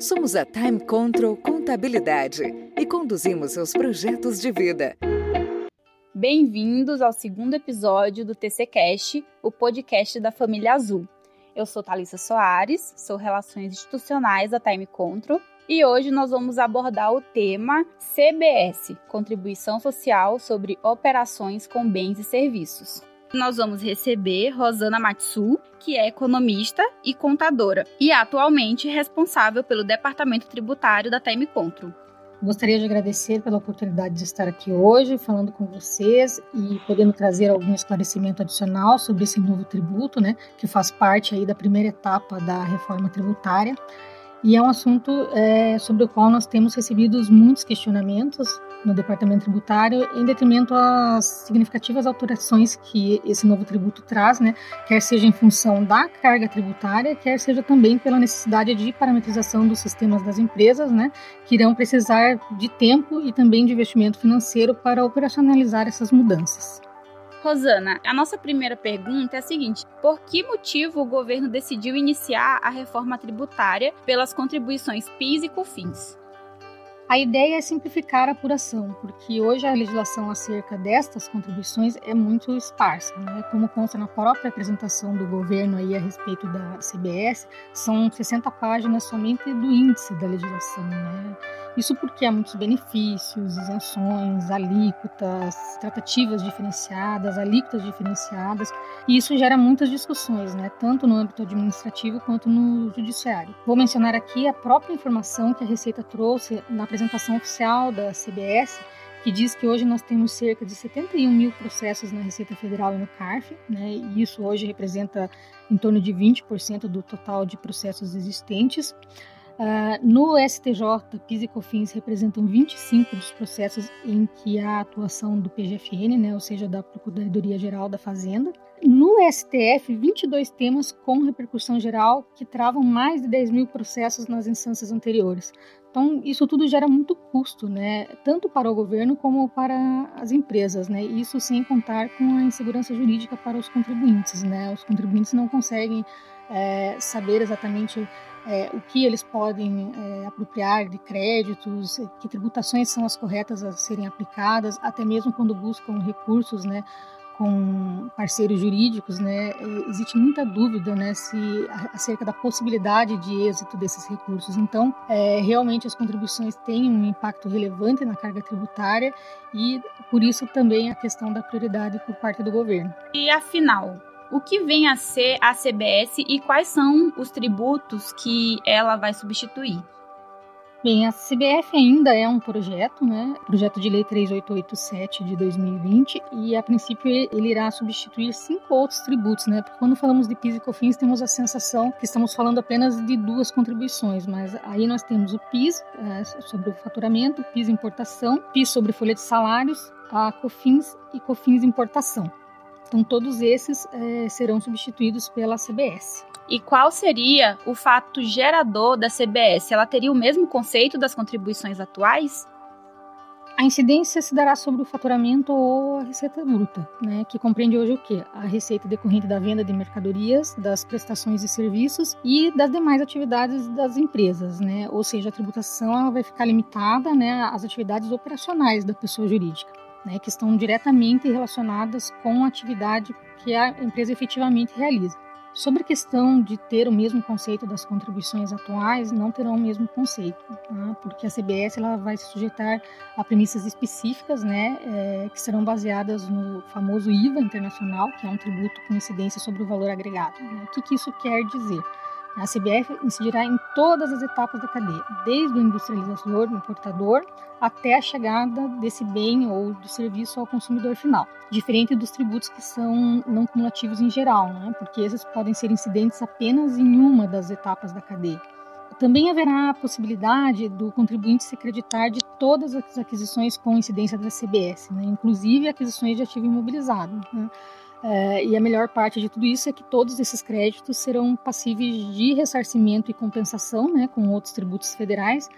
Somos a Time Control Contabilidade e conduzimos seus projetos de vida. Bem-vindos ao segundo episódio do TCcast, o podcast da família Azul. Eu sou Thalissa Soares, sou Relações Institucionais da Time Control e hoje nós vamos abordar o tema CBS, Contribuição Social sobre Operações com Bens e Serviços nós vamos receber Rosana Matsu, que é economista e contadora e atualmente responsável pelo departamento tributário da Time Control. Gostaria de agradecer pela oportunidade de estar aqui hoje falando com vocês e podendo trazer algum esclarecimento adicional sobre esse novo tributo, né, que faz parte aí da primeira etapa da reforma tributária. E é um assunto é, sobre o qual nós temos recebido muitos questionamentos no Departamento Tributário, em detrimento às significativas alterações que esse novo tributo traz, né, quer seja em função da carga tributária, quer seja também pela necessidade de parametrização dos sistemas das empresas, né, que irão precisar de tempo e também de investimento financeiro para operacionalizar essas mudanças. Rosana, a nossa primeira pergunta é a seguinte: por que motivo o governo decidiu iniciar a reforma tributária pelas contribuições PIS e COFINS? A ideia é simplificar a apuração, porque hoje a legislação acerca destas contribuições é muito esparsa. Né? Como consta na própria apresentação do governo aí a respeito da CBS, são 60 páginas somente do índice da legislação. Né? Isso porque há muitos benefícios, isenções, alíquotas, tratativas diferenciadas, alíquotas diferenciadas, e isso gera muitas discussões, né, tanto no âmbito administrativo quanto no judiciário. Vou mencionar aqui a própria informação que a Receita trouxe na apresentação oficial da CBS, que diz que hoje nós temos cerca de 71 mil processos na Receita Federal e no CARF, né, e isso hoje representa em torno de 20% do total de processos existentes. Uh, no STJ, PIS e COFINS representam 25 dos processos em que há atuação do PGFN, né, ou seja, da Procuradoria Geral da Fazenda. No STF, 22 temas com repercussão geral que travam mais de 10 mil processos nas instâncias anteriores. Então, isso tudo gera muito custo, né? tanto para o governo como para as empresas. Né? Isso sem contar com a insegurança jurídica para os contribuintes. Né? Os contribuintes não conseguem é, saber exatamente é, o que eles podem é, apropriar de créditos, que tributações são as corretas a serem aplicadas, até mesmo quando buscam recursos, né, com parceiros jurídicos, né, existe muita dúvida, né, se acerca da possibilidade de êxito desses recursos. Então, é, realmente as contribuições têm um impacto relevante na carga tributária e por isso também a questão da prioridade por parte do governo. E afinal, o que vem a ser a CBS e quais são os tributos que ela vai substituir. Bem, a CBF ainda é um projeto, né? Projeto de Lei 3887 de 2020 e a princípio ele irá substituir cinco outros tributos, né? Porque quando falamos de PIS e COFINS temos a sensação que estamos falando apenas de duas contribuições, mas aí nós temos o PIS é, sobre o faturamento, PIS importação, PIS sobre folha de salários, a COFINS e COFINS importação. Então, todos esses é, serão substituídos pela CBS. E qual seria o fato gerador da CBS? Ela teria o mesmo conceito das contribuições atuais? A incidência se dará sobre o faturamento ou a receita bruta, né, que compreende hoje o quê? A receita decorrente da venda de mercadorias, das prestações e serviços e das demais atividades das empresas, né? Ou seja, a tributação vai ficar limitada, né, às atividades operacionais da pessoa jurídica né, que estão diretamente relacionadas com a atividade que a empresa efetivamente realiza. Sobre a questão de ter o mesmo conceito das contribuições atuais, não terão o mesmo conceito, né, porque a CBS ela vai se sujeitar a premissas específicas, né, é, que serão baseadas no famoso IVA internacional, que é um tributo com incidência sobre o valor agregado. Né. O que, que isso quer dizer? A CBF incidirá em todas as etapas da cadeia, desde o industrializador, o importador, até a chegada desse bem ou do serviço ao consumidor final. Diferente dos tributos que são não cumulativos em geral, né? porque esses podem ser incidentes apenas em uma das etapas da cadeia. Também haverá a possibilidade do contribuinte se acreditar de todas as aquisições com incidência da CBS, né? inclusive aquisições de ativo imobilizado. Né? É, e a melhor parte de tudo isso é que todos esses créditos serão passíveis de ressarcimento e compensação né, com outros tributos federais,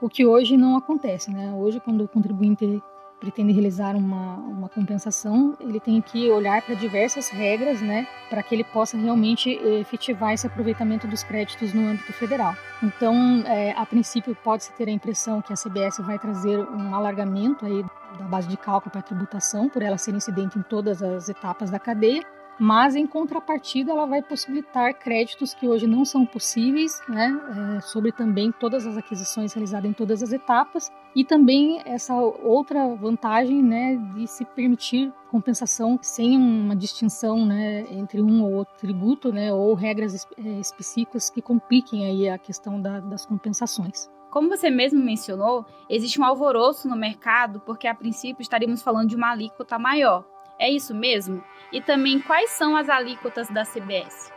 o que hoje não acontece. Né? Hoje, quando o contribuinte pretende realizar uma, uma compensação, ele tem que olhar para diversas regras, né, para que ele possa realmente efetivar esse aproveitamento dos créditos no âmbito federal. Então, é, a princípio, pode-se ter a impressão que a CBS vai trazer um alargamento aí da base de cálculo para a tributação, por ela ser incidente em todas as etapas da cadeia, mas em contrapartida ela vai possibilitar créditos que hoje não são possíveis, né, é, sobre também todas as aquisições realizadas em todas as etapas e também essa outra vantagem, né, de se permitir compensação sem uma distinção, né, entre um ou outro tributo, né, ou regras é, específicas que compliquem aí a questão da, das compensações. Como você mesmo mencionou, existe um alvoroço no mercado porque a princípio estaríamos falando de uma alíquota maior. É isso mesmo? E também quais são as alíquotas da CBS?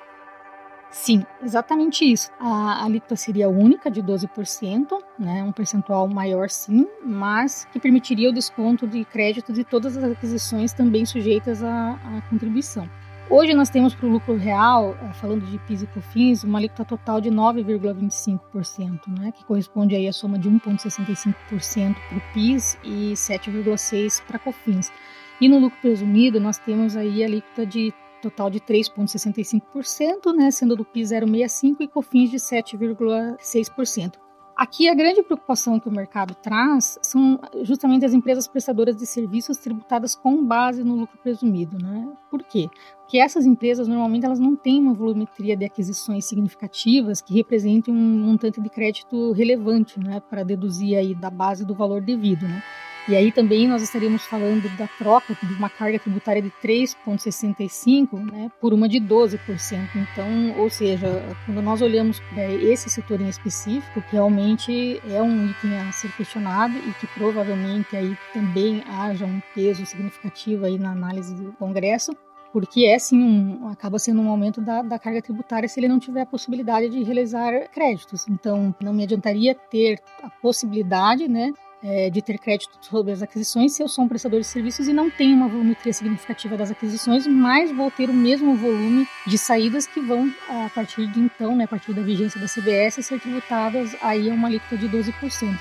Sim, exatamente isso. A alíquota seria única de 12%, né, um percentual maior sim, mas que permitiria o desconto de crédito de todas as aquisições também sujeitas à, à contribuição. Hoje nós temos para o lucro real, eh, falando de PIS e COFINS, uma alíquota total de 9,25%, né, que corresponde aí à soma de 1,65% para o PIS e 7,6% para COFINS. E no lucro presumido, nós temos aí a alíquota de total de 3,65%, né, sendo do PIS 0,65% e COFINS de 7,6%. Aqui a grande preocupação que o mercado traz são justamente as empresas prestadoras de serviços tributadas com base no lucro presumido, né? Por quê? Porque essas empresas normalmente elas não têm uma volumetria de aquisições significativas que representem um montante de crédito relevante, né, para deduzir aí da base do valor devido, né? E aí também nós estaríamos falando da troca de uma carga tributária de 3,65% né, por uma de 12%. Então, ou seja, quando nós olhamos para esse setor em específico, realmente é um item a ser questionado e que provavelmente aí também haja um peso significativo aí na análise do Congresso, porque é sim um, acaba sendo um aumento da, da, carga tributária se ele não tiver a possibilidade de realizar créditos. Então, não me adiantaria ter a possibilidade, né, é, de ter crédito sobre as aquisições se eu sou um prestador de serviços e não tenho uma volumetria significativa das aquisições, mas vou ter o mesmo volume de saídas que vão, a partir de então, né, a partir da vigência da CBS, ser tributadas aí a uma alíquota de 12%.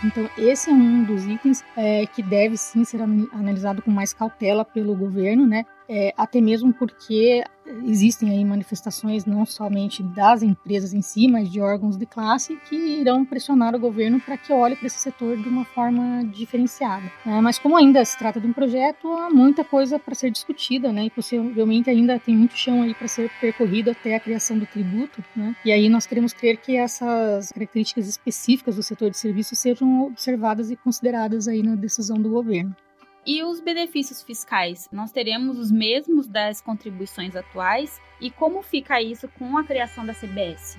Então, esse é um dos itens é, que deve sim ser analisado com mais cautela pelo governo, né? É, até mesmo porque existem aí manifestações não somente das empresas em si, mas de órgãos de classe que irão pressionar o governo para que olhe para esse setor de uma forma diferenciada. É, mas como ainda se trata de um projeto, há muita coisa para ser discutida, né? E possivelmente ainda tem muito chão aí para ser percorrido até a criação do tributo, né? E aí nós queremos crer que essas características específicas do setor de serviços sejam observadas e consideradas aí na decisão do governo. E os benefícios fiscais? Nós teremos os mesmos das contribuições atuais? E como fica isso com a criação da CBS?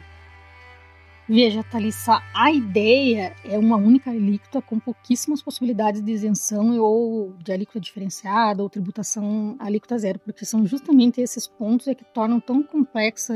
Veja, Thalissa, a ideia é uma única alíquota com pouquíssimas possibilidades de isenção ou de alíquota diferenciada ou tributação alíquota zero, porque são justamente esses pontos é que tornam tão complexa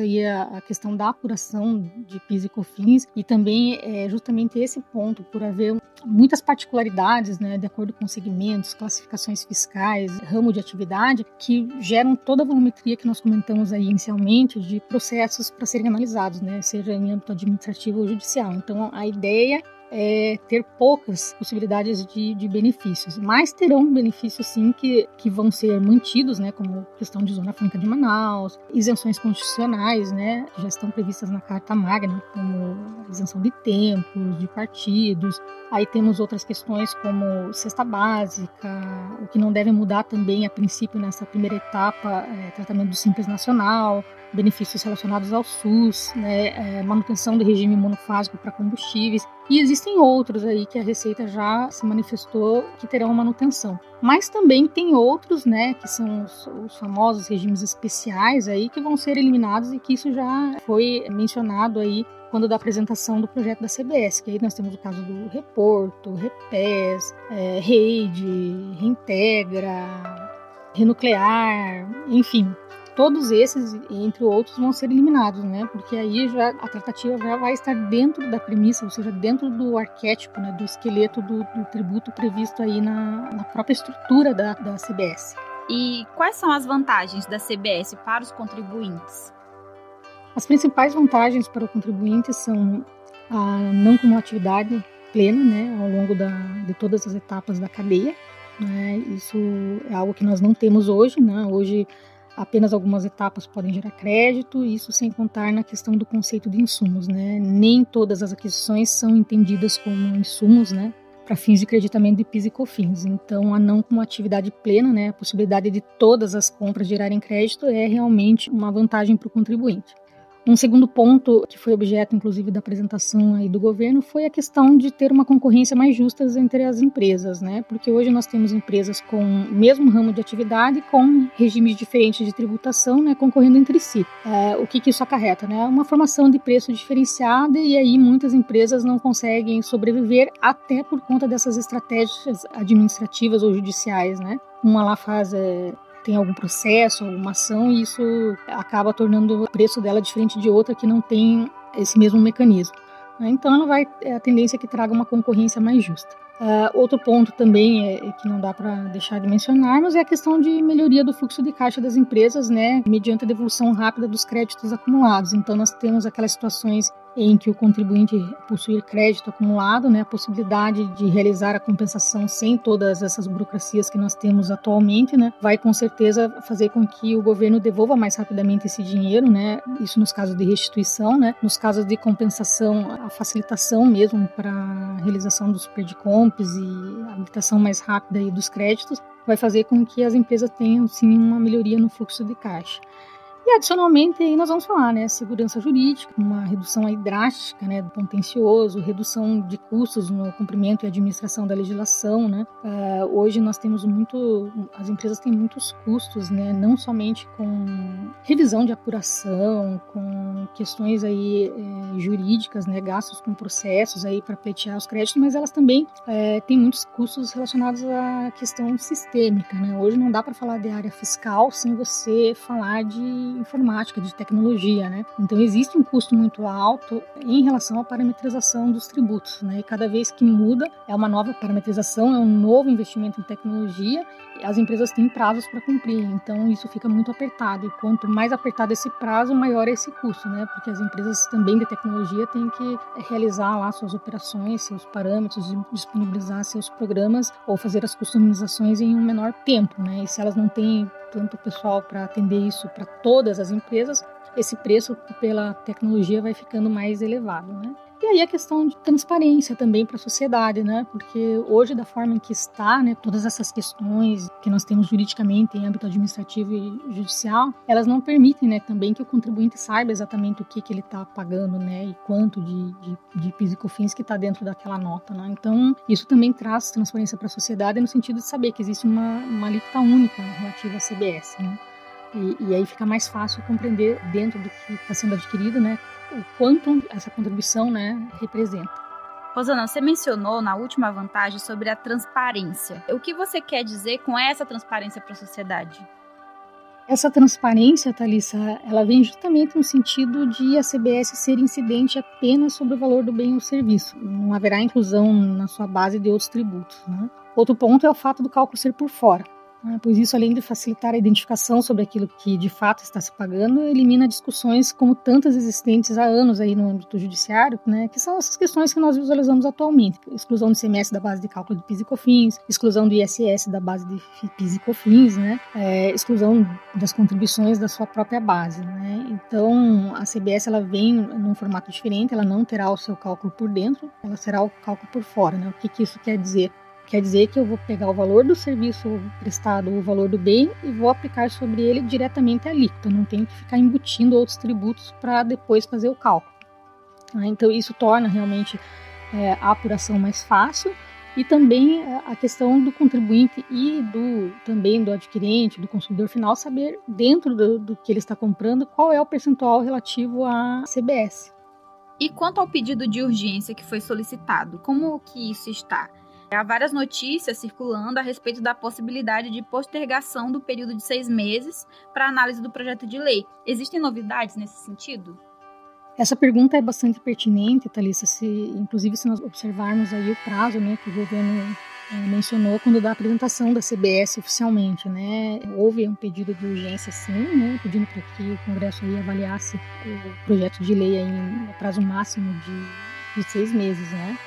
a questão da apuração de PIS e COFINS e também é justamente esse ponto, por haver muitas particularidades, né, de acordo com segmentos, classificações fiscais, ramo de atividade, que geram toda a volumetria que nós comentamos aí inicialmente de processos para serem analisados, né, seja em âmbito administrativo ou judicial. Então, a ideia é, ter poucas possibilidades de, de, benefícios, mas terão benefícios sim que, que vão ser mantidos, né, como questão de zona franca de Manaus, isenções constitucionais, né, que já estão previstas na Carta Magna, como isenção de tempos, de partidos. Aí temos outras questões como cesta básica, o que não deve mudar também a princípio nessa primeira etapa, é, tratamento do Simples Nacional, benefícios relacionados ao SUS, né, é, manutenção do regime monofásico para combustíveis. E existem outros aí que a Receita já se manifestou que terão manutenção. Mas também tem outros, né, que são os, os, famosos regimes especiais aí que vão ser eliminados e que isso já foi mencionado aí quando da apresentação do projeto da CBS, que aí nós temos o caso do Reporto, Repes, é, Rede, Reintegra, Renuclear, enfim, todos esses, entre outros, vão ser eliminados, né? Porque aí já a tratativa já vai estar dentro da premissa, ou seja, dentro do arquétipo, né, do esqueleto do, do tributo previsto aí na, na própria estrutura da, da CBS. E quais são as vantagens da CBS para os contribuintes? As principais vantagens para o contribuinte são a não cumulatividade plena, né, ao longo da, de todas as etapas da cadeia, Né? Isso é algo que nós não temos hoje. Né? Hoje, apenas algumas etapas podem gerar crédito, isso sem contar na questão do conceito de insumos. Né? Nem todas as aquisições são entendidas como insumos, né? para fins de creditamento de PIS e COFINS. Então, a não com atividade plena, né, a possibilidade de todas as compras gerarem crédito é realmente uma vantagem para o contribuinte. Um segundo ponto, que foi objeto inclusive da apresentação aí do governo, foi a questão de ter uma concorrência mais justa entre as empresas, né? Porque hoje nós temos empresas com o mesmo ramo de atividade, com regimes diferentes de tributação, né, concorrendo entre si. É, o que, que isso acarreta, né? Uma formação de preço diferenciada e aí muitas empresas não conseguem sobreviver até por conta dessas estratégias administrativas ou judiciais, né? Uma lá faz é, tem algum processo, alguma ação, e isso acaba tornando o preço dela diferente de outra que não tem esse mesmo mecanismo. Né? Então, ela vai é a tendência é que traga uma concorrência mais justa. Uh, outro ponto também é, é que não dá para deixar de mencionarmos é a questão de melhoria do fluxo de caixa das empresas, né, mediante a devolução rápida dos créditos acumulados. Então, nós temos aquelas situações em que o contribuinte possuir crédito acumulado, né, a possibilidade de realizar a compensação sem todas essas burocracias que nós temos atualmente, né, vai com certeza fazer com que o governo devolva mais rapidamente esse dinheiro, né, isso nos casos de restituição, né, nos casos de compensação, a facilitação mesmo para a realização dos perdicomps e a habilitação mais rápida dos créditos, vai fazer com que as empresas tenham sim uma melhoria no fluxo de caixa. E adicionalmente aí nós vamos falar, né, segurança jurídica, uma redução aí drástica, né, do contencioso, redução de custos no cumprimento e administração da legislação, né. Uh, hoje nós temos muito, as empresas têm muitos custos, né, não somente com revisão de apuração, com questões aí é, jurídicas, né, gastos com processos aí para pleitear os créditos, mas elas também é, têm muitos custos relacionados à questão sistêmica, né. Hoje não dá para falar de área fiscal sem você falar de informática, de tecnologia, né? Então existe um custo muito alto em relação à parametrização dos tributos, né? E cada vez que muda é uma nova parametrização, é um novo investimento em tecnologia, as empresas têm prazos para cumprir, então isso fica muito apertado. E quanto mais apertado esse prazo, maior é esse custo, né? Porque as empresas também de tecnologia têm que realizar lá suas operações, seus parâmetros, disponibilizar seus programas ou fazer as customizações em um menor tempo, né? E se elas não têm tanto pessoal para atender isso para todas as empresas, esse preço pela tecnologia vai ficando mais elevado, né? E aí a questão de transparência também para a sociedade, né? Porque hoje, da forma em que está, né, todas essas questões que nós temos juridicamente em âmbito administrativo e judicial, elas não permitem, né, também que o contribuinte saiba exatamente o que, que ele está pagando, né, e quanto de, de, de PIS e COFINS que está dentro daquela nota, né? Então, isso também traz transparência para a sociedade no sentido de saber que existe uma, uma alíquota única relativa à CBS, né? E, e, aí fica mais fácil compreender dentro do que está sendo adquirido, né, o quanto essa contribuição, né, representa. Rosana, você mencionou na última vantagem sobre a transparência. O que você quer dizer com essa transparência para a sociedade? Essa transparência, Thalissa, ela vem justamente no sentido de a CBS ser incidente apenas sobre o valor do bem ou serviço. Não haverá inclusão na sua base de outros tributos. Né? Outro ponto é o fato do cálculo ser por fora. Né? Pois isso, além de facilitar a identificação sobre aquilo que de fato está se pagando, elimina discussões como tantas existentes há anos aí no âmbito judiciário, né, que são essas questões que nós visualizamos atualmente. Exclusão do CMS da base de cálculo de PIS e COFINS, exclusão do ISS da base de PIS e COFINS, né, é, exclusão das contribuições da sua própria base. Né. Então, a CBS ela vem num formato diferente, ela não terá o seu cálculo por dentro, ela será o cálculo por fora. Né. O que, que isso quer dizer? Quer dizer que eu vou pegar o valor do serviço prestado ou o valor do bem e vou aplicar sobre ele diretamente a alíquota. Não tenho que ficar embutindo outros tributos para depois fazer o cálculo. Ah, então isso torna realmente é, a apuração mais fácil e também é, a questão do contribuinte e do também do adquirente, do consumidor final, saber dentro do, do que ele está comprando qual é o percentual relativo à CBS. E quanto ao pedido de urgência que foi solicitado, como que isso está? Há várias notícias circulando a respeito da possibilidade de postergação do período de seis meses para análise do projeto de lei. Existem novidades nesse sentido? Essa pergunta é bastante pertinente, Thalissa, se, inclusive se nós observarmos aí o prazo né, que o governo é, mencionou quando da apresentação da CBS oficialmente, né? Houve um pedido de urgência, sim, né? Pedindo para que o Congresso aí avaliasse o projeto de lei aí em prazo máximo de, de seis meses, né?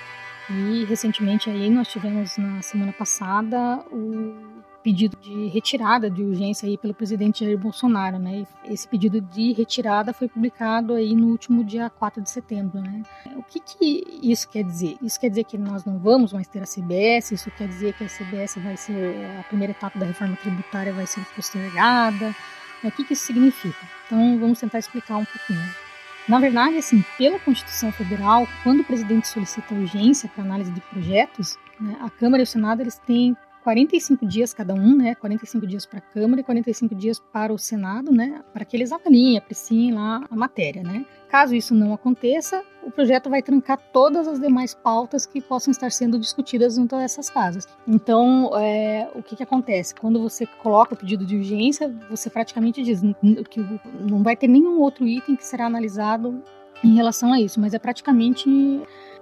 E recentemente aí nós tivemos na semana passada o pedido de retirada de urgência aí pelo presidente Jair Bolsonaro, né? Esse pedido de retirada foi publicado aí no último dia 4 de setembro, né? O que que isso quer dizer? Isso quer dizer que nós não vamos mais ter a CBS? Isso quer dizer que a CBS vai ser a primeira etapa da reforma tributária vai ser postergada? O que que isso significa? Então vamos tentar explicar um pouquinho. Na verdade, assim, pela Constituição Federal, quando o presidente solicita urgência para análise de projetos, né, a Câmara e o Senado eles têm 45 dias cada um, né? 45 dias para a Câmara e 45 dias para o Senado, né? Para que eles avaliem, apreciem lá a matéria, né? Caso isso não aconteça, o projeto vai trancar todas as demais pautas que possam estar sendo discutidas junto a essas casas. Então, é, o que, que acontece? Quando você coloca o pedido de urgência, você praticamente diz que não vai ter nenhum outro item que será analisado em relação a isso, mas é praticamente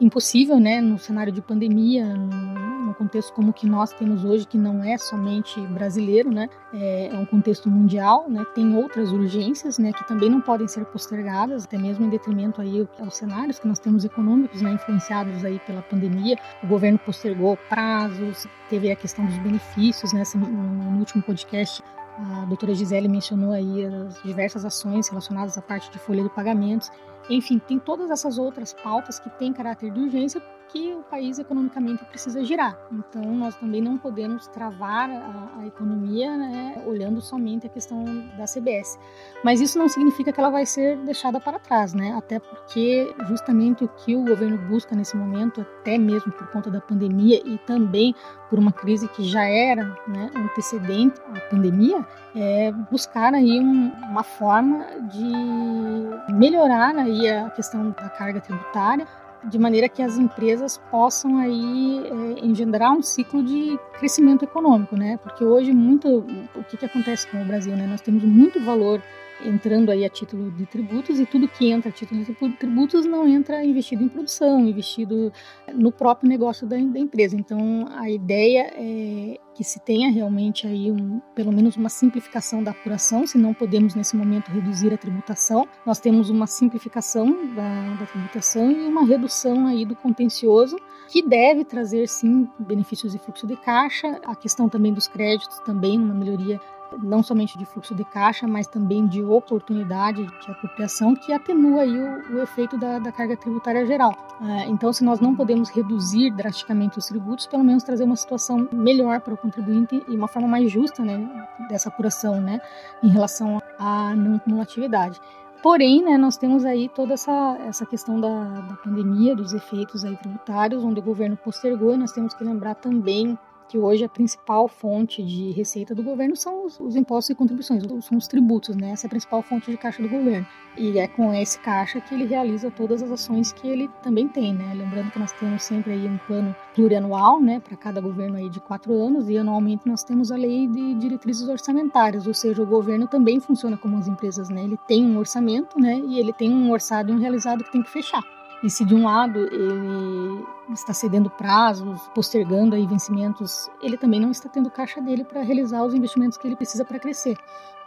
impossível, né, no cenário de pandemia, no, contexto como que nós temos hoje, que não é somente brasileiro, né, é, é, um contexto mundial, né, tem outras urgências, né, que também não podem ser postergadas, até mesmo em detrimento aí aos cenários que nós temos econômicos, né, influenciados aí pela pandemia. O governo postergou prazos, teve a questão dos benefícios, né, no último podcast a doutora Gisele mencionou aí as diversas ações relacionadas à parte de folha de pagamentos. Enfim, tem todas essas outras pautas que têm caráter de urgência que o país economicamente precisa girar. Então, nós também não podemos travar a, a economia né, olhando somente a questão da CBS. Mas isso não significa que ela vai ser deixada para trás, né? Até porque justamente o que o governo busca nesse momento, até mesmo por conta da pandemia e também por uma crise que já era né, antecedente à pandemia, é buscar aí um, uma forma de melhorar aí a questão da carga tributária, de maneira que as empresas possam aí é, engendrar um ciclo de crescimento econômico, né? Porque hoje muito o que, que acontece com o Brasil, né? Nós temos muito valor entrando aí a título de tributos e tudo que entra a título de tributos não entra investido em produção, investido no próprio negócio da, da empresa. Então a ideia é que se tenha realmente aí um, pelo menos uma simplificação da apuração, se não podemos nesse momento reduzir a tributação, nós temos uma simplificação da, da tributação e uma redução aí do contencioso que deve trazer sim benefícios de fluxo de caixa, a questão também dos créditos também uma melhoria não somente de fluxo de caixa, mas também de oportunidade de apropriação que atenua aí o, o efeito da, da, carga tributária geral. É, então, se nós não podemos reduzir drasticamente os tributos, pelo menos trazer uma situação melhor para o contribuinte e uma forma mais justa né, dessa apuração né, em relação à não cumulatividade. Porém, né, nós temos aí toda essa, essa questão da, da pandemia, dos efeitos aí tributários, onde o governo postergou, e nós temos que lembrar também que hoje a principal fonte de receita do governo são os, os, impostos e contribuições, são os tributos, né? Essa é a principal fonte de caixa do governo. E é com esse caixa que ele realiza todas as ações que ele também tem, né? Lembrando que nós temos sempre aí um plano plurianual, né, para cada governo aí de quatro anos e anualmente nós temos a lei de diretrizes orçamentárias, ou seja, o governo também funciona como as empresas, né? Ele tem um orçamento, né? E ele tem um orçado e um realizado que tem que fechar. E se de um lado ele está cedendo prazos, postergando aí vencimentos, ele também não está tendo caixa dele para realizar os investimentos que ele precisa para crescer.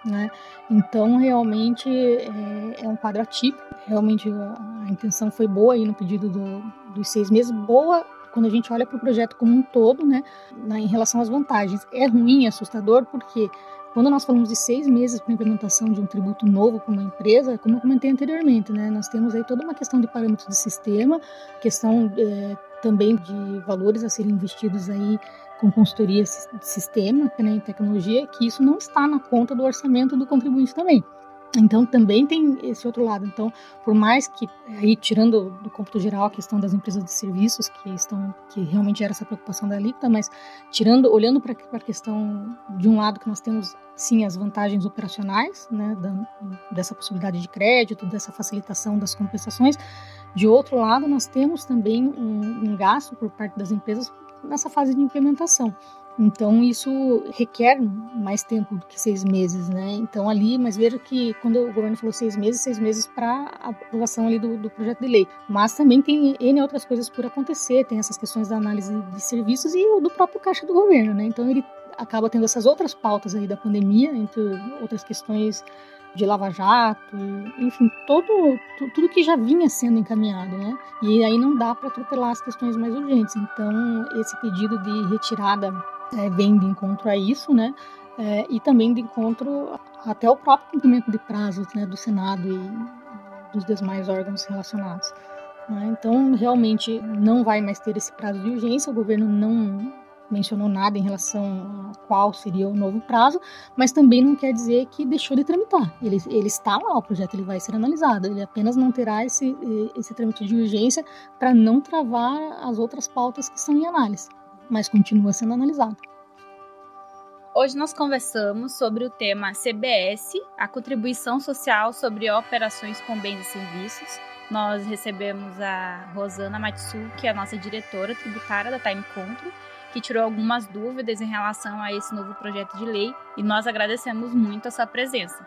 Né? Então, realmente é, é, um quadro atípico. Realmente a, a, intenção foi boa aí no pedido do, dos seis meses, boa quando a gente olha para o projeto como um todo, né, na, em relação às vantagens. É ruim, é assustador, porque quando nós falamos de seis meses para implementação de um tributo novo para uma empresa, como eu comentei anteriormente, né, nós temos aí toda uma questão de parâmetros de sistema, questão é, também de valores a serem investidos aí com consultoria de sistema, né, em tecnologia, que isso não está na conta do orçamento do contribuinte também. Então também tem esse outro lado. Então, por mais que aí tirando do cômputo geral a questão das empresas de serviços que estão que realmente era essa preocupação da alíquota, mas tirando, olhando para a questão de um lado que nós temos sim as vantagens operacionais, né, da, dessa possibilidade de crédito, dessa facilitação das compensações. De outro lado, nós temos também um, um gasto por parte das empresas nessa fase de implementação. Então isso requer mais tempo do que seis meses, né? Então ali, mas veja que quando o governo falou seis meses, seis meses para aprovação ali do, do, projeto de lei. Mas também tem N outras coisas por acontecer, tem essas questões da análise de serviços e do próprio caixa do governo, né? Então ele acaba tendo essas outras pautas aí da pandemia, entre outras questões de lava-jato, enfim, todo, tudo que já vinha sendo encaminhado, né? E aí não dá para atropelar as questões mais urgentes. Então, esse pedido de retirada é, vem de encontro a isso, né? É, e também de encontro até o próprio cumprimento de prazos né, do Senado e dos demais órgãos relacionados. Né? Então, realmente não vai mais ter esse prazo de urgência, o governo não mencionou nada em relação a qual seria o novo prazo, mas também não quer dizer que deixou de tramitar. Ele, ele está lá, o projeto ele vai ser analisado, ele apenas não terá esse, esse trâmite de urgência para não travar as outras pautas que estão em análise, mas continua sendo analisado. Hoje nós conversamos sobre o tema CBS, a contribuição social sobre operações com bens e serviços. Nós recebemos a Rosana Matsu, que é a nossa diretora tributária da Time Control, que tirou algumas dúvidas em relação a esse novo projeto de lei e nós agradecemos muito a sua presença.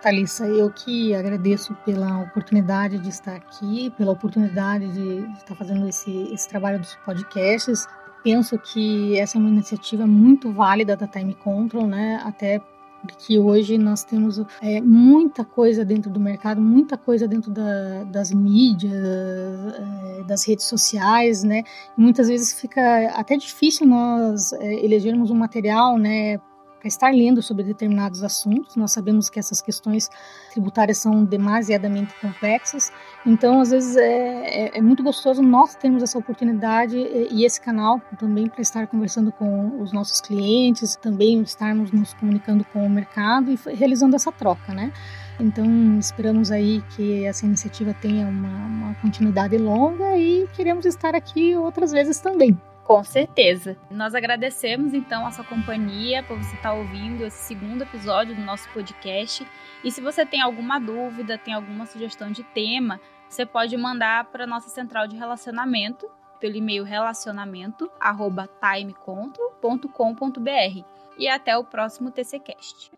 Thalissa, eu que agradeço pela oportunidade de estar aqui, pela oportunidade de estar fazendo esse, esse trabalho dos podcasts. Penso que essa é uma iniciativa muito válida da Time Control, né? Até porque hoje nós temos é, muita coisa dentro do mercado, muita coisa dentro da, das mídias, é, das redes sociais, né? E muitas vezes fica até difícil nós é, elegermos um material, né? Estar lendo sobre determinados assuntos. Nós sabemos que essas questões tributárias são demasiadamente complexas, então às vezes é, é, é muito gostoso nós termos essa oportunidade e esse canal também para estar conversando com os nossos clientes, também estarmos nos comunicando com o mercado e realizando essa troca, né? Então esperamos aí que essa iniciativa tenha uma, uma continuidade longa e queremos estar aqui outras vezes também. Com certeza. Nós agradecemos então a sua companhia por você estar ouvindo esse segundo episódio do nosso podcast. E se você tem alguma dúvida, tem alguma sugestão de tema, você pode mandar para a nossa central de relacionamento pelo e-mail relacionamento@timecontrol.com.br. E até o próximo TCcast.